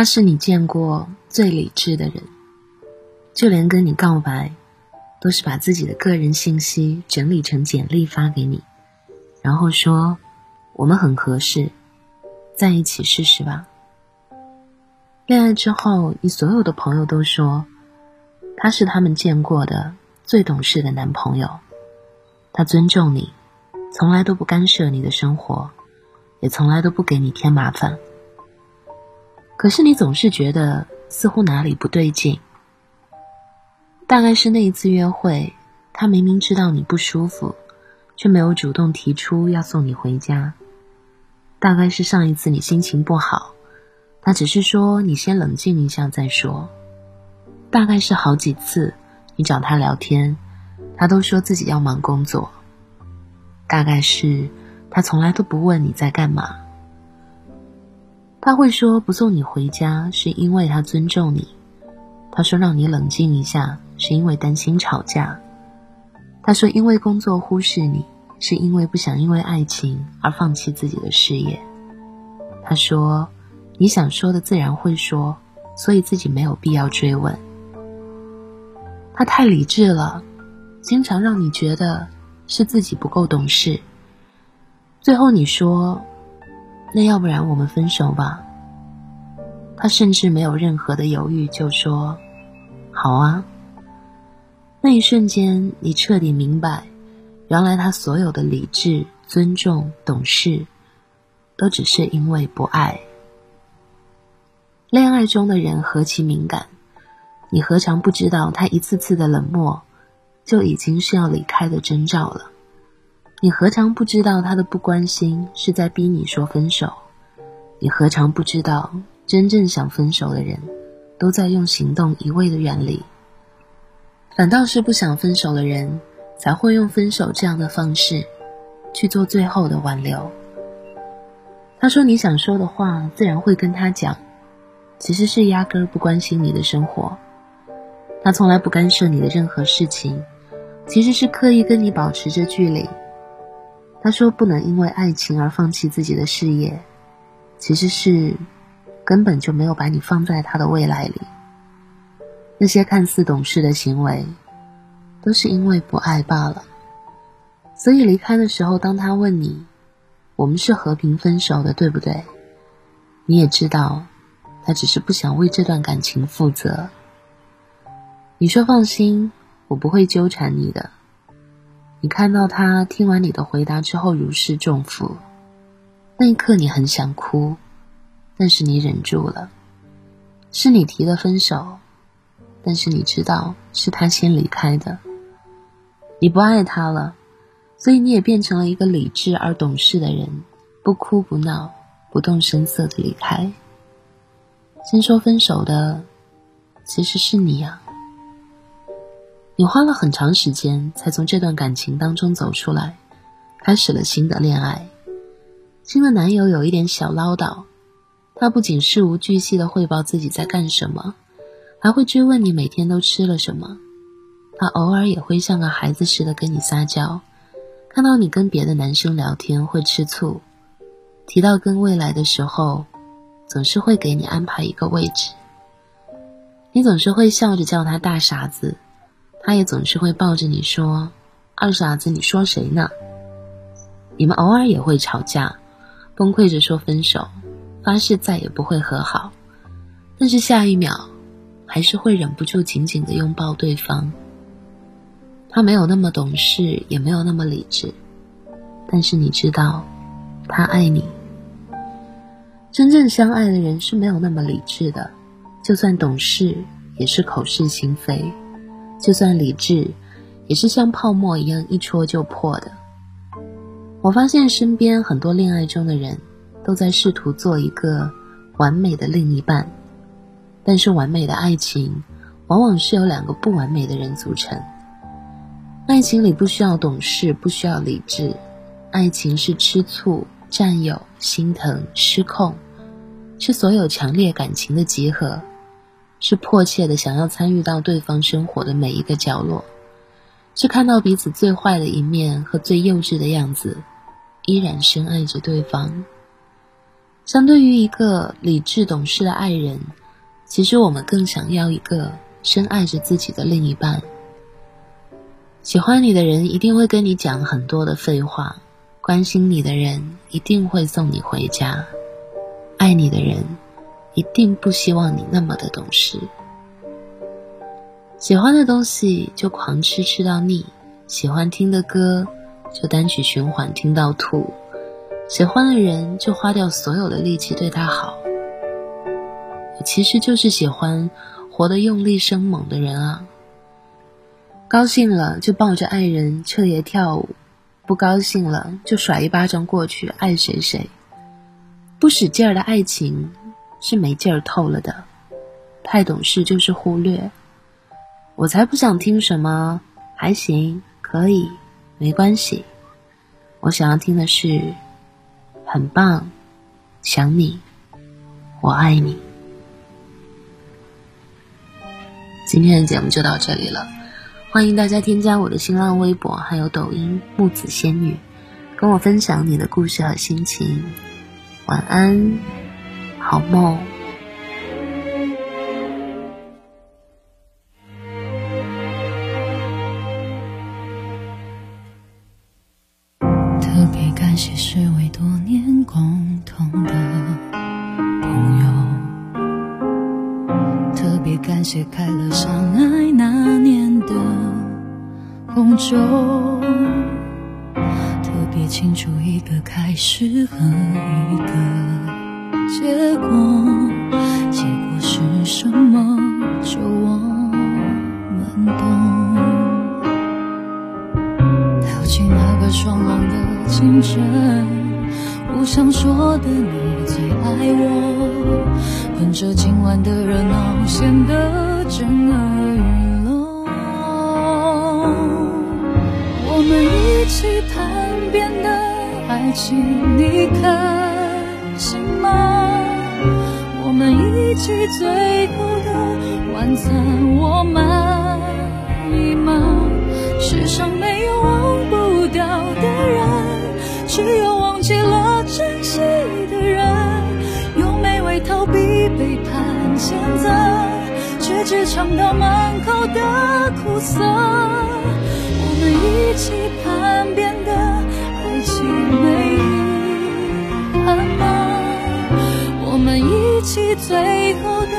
他是你见过最理智的人，就连跟你告白，都是把自己的个人信息整理成简历发给你，然后说我们很合适，在一起试试吧。恋爱之后，你所有的朋友都说他是他们见过的最懂事的男朋友，他尊重你，从来都不干涉你的生活，也从来都不给你添麻烦。可是你总是觉得似乎哪里不对劲，大概是那一次约会，他明明知道你不舒服，却没有主动提出要送你回家；大概是上一次你心情不好，他只是说你先冷静一下再说；大概是好几次你找他聊天，他都说自己要忙工作；大概是他从来都不问你在干嘛。他会说不送你回家是因为他尊重你，他说让你冷静一下是因为担心吵架，他说因为工作忽视你是因为不想因为爱情而放弃自己的事业，他说你想说的自然会说，所以自己没有必要追问。他太理智了，经常让你觉得是自己不够懂事。最后你说。那要不然我们分手吧。他甚至没有任何的犹豫，就说：“好啊。”那一瞬间，你彻底明白，原来他所有的理智、尊重、懂事，都只是因为不爱。恋爱中的人何其敏感，你何尝不知道，他一次次的冷漠，就已经是要离开的征兆了。你何尝不知道他的不关心是在逼你说分手？你何尝不知道真正想分手的人，都在用行动一味的远离。反倒是不想分手的人，才会用分手这样的方式，去做最后的挽留。他说你想说的话，自然会跟他讲，其实是压根儿不关心你的生活。他从来不干涉你的任何事情，其实是刻意跟你保持着距离。他说：“不能因为爱情而放弃自己的事业，其实是根本就没有把你放在他的未来里。那些看似懂事的行为，都是因为不爱罢了。所以离开的时候，当他问你：‘我们是和平分手的，对不对？’你也知道，他只是不想为这段感情负责。你说放心，我不会纠缠你的。”你看到他听完你的回答之后如释重负，那一刻你很想哭，但是你忍住了。是你提的分手，但是你知道是他先离开的。你不爱他了，所以你也变成了一个理智而懂事的人，不哭不闹，不动声色的离开。先说分手的，其实是你啊。你花了很长时间才从这段感情当中走出来，开始了新的恋爱。新的男友有一点小唠叨，他不仅事无巨细的汇报自己在干什么，还会追问你每天都吃了什么。他偶尔也会像个孩子似的跟你撒娇，看到你跟别的男生聊天会吃醋，提到跟未来的时候，总是会给你安排一个位置。你总是会笑着叫他大傻子。他也总是会抱着你说：“二傻子，你说谁呢？”你们偶尔也会吵架，崩溃着说分手，发誓再也不会和好。但是下一秒，还是会忍不住紧紧的拥抱对方。他没有那么懂事，也没有那么理智，但是你知道，他爱你。真正相爱的人是没有那么理智的，就算懂事，也是口是心非。就算理智，也是像泡沫一样一戳就破的。我发现身边很多恋爱中的人，都在试图做一个完美的另一半，但是完美的爱情，往往是由两个不完美的人组成。爱情里不需要懂事，不需要理智，爱情是吃醋、占有、心疼、失控，是所有强烈感情的集合。是迫切的想要参与到对方生活的每一个角落，是看到彼此最坏的一面和最幼稚的样子，依然深爱着对方。相对于一个理智懂事的爱人，其实我们更想要一个深爱着自己的另一半。喜欢你的人一定会跟你讲很多的废话，关心你的人一定会送你回家，爱你的人一定不希望你那么的懂事。喜欢的东西就狂吃吃到腻，喜欢听的歌就单曲循环听到吐。喜欢的人就花掉所有的力气对他好，我其实就是喜欢活得用力生猛的人啊。高兴了就抱着爱人彻夜跳舞，不高兴了就甩一巴掌过去爱谁谁。不使劲儿的爱情是没劲儿透了的，太懂事就是忽略。我才不想听什么还行可以没关系，我想要听的是。很棒，想你，我爱你。今天的节目就到这里了，欢迎大家添加我的新浪微博还有抖音木子仙女，跟我分享你的故事和心情。晚安，好梦。特别感谢十位多年共同的朋友，特别感谢开了相爱那年的红酒，特别清楚一个开始和一个结果，结果是什么，就我们懂。跳进那个双浪的。清晨，不想说的你最爱我，跟着今晚的热闹，显得震耳欲聋。我们一起谈遍的爱情，你看一起最后的晚餐，我满意吗？世上没有忘不掉的人。只有忘记了珍惜的人，用美味逃避背叛谴责，却只尝到满口的苦涩。我们一起叛变的爱情起最后的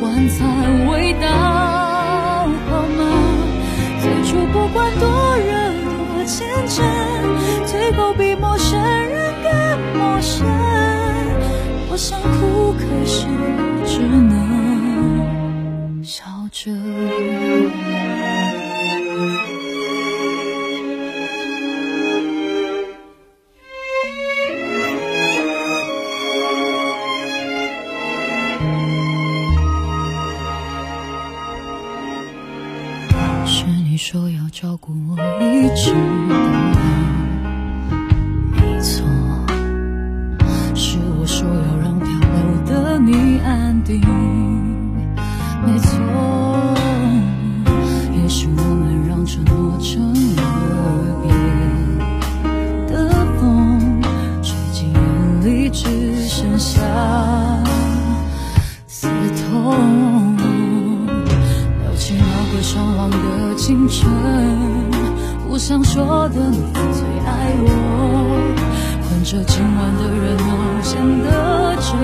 晚餐味道好吗？最初不管多热多天真，最后比陌生人更陌生。我。想哭，可是只能你说要照顾我，一直到老清晨，不想说的你最爱我，混着今晚的热闹，显得沉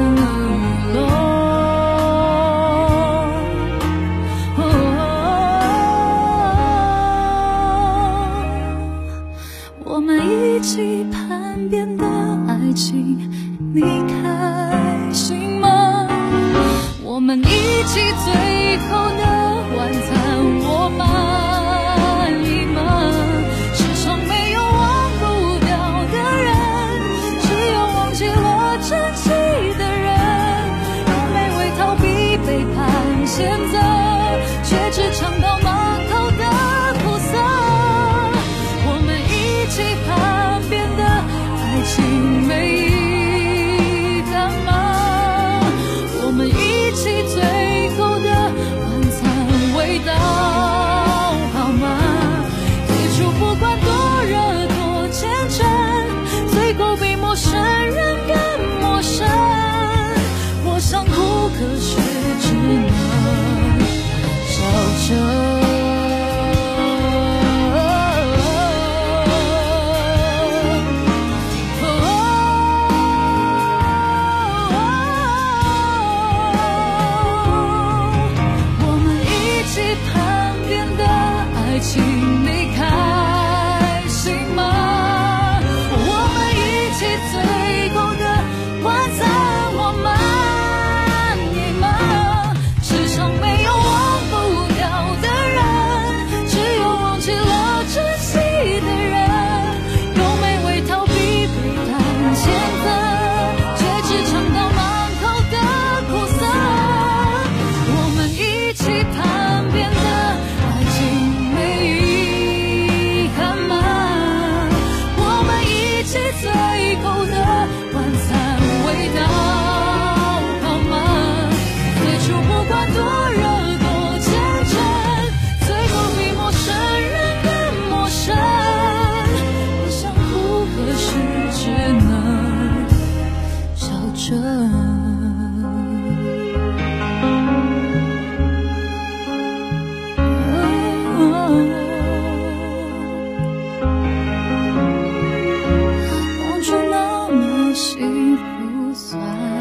算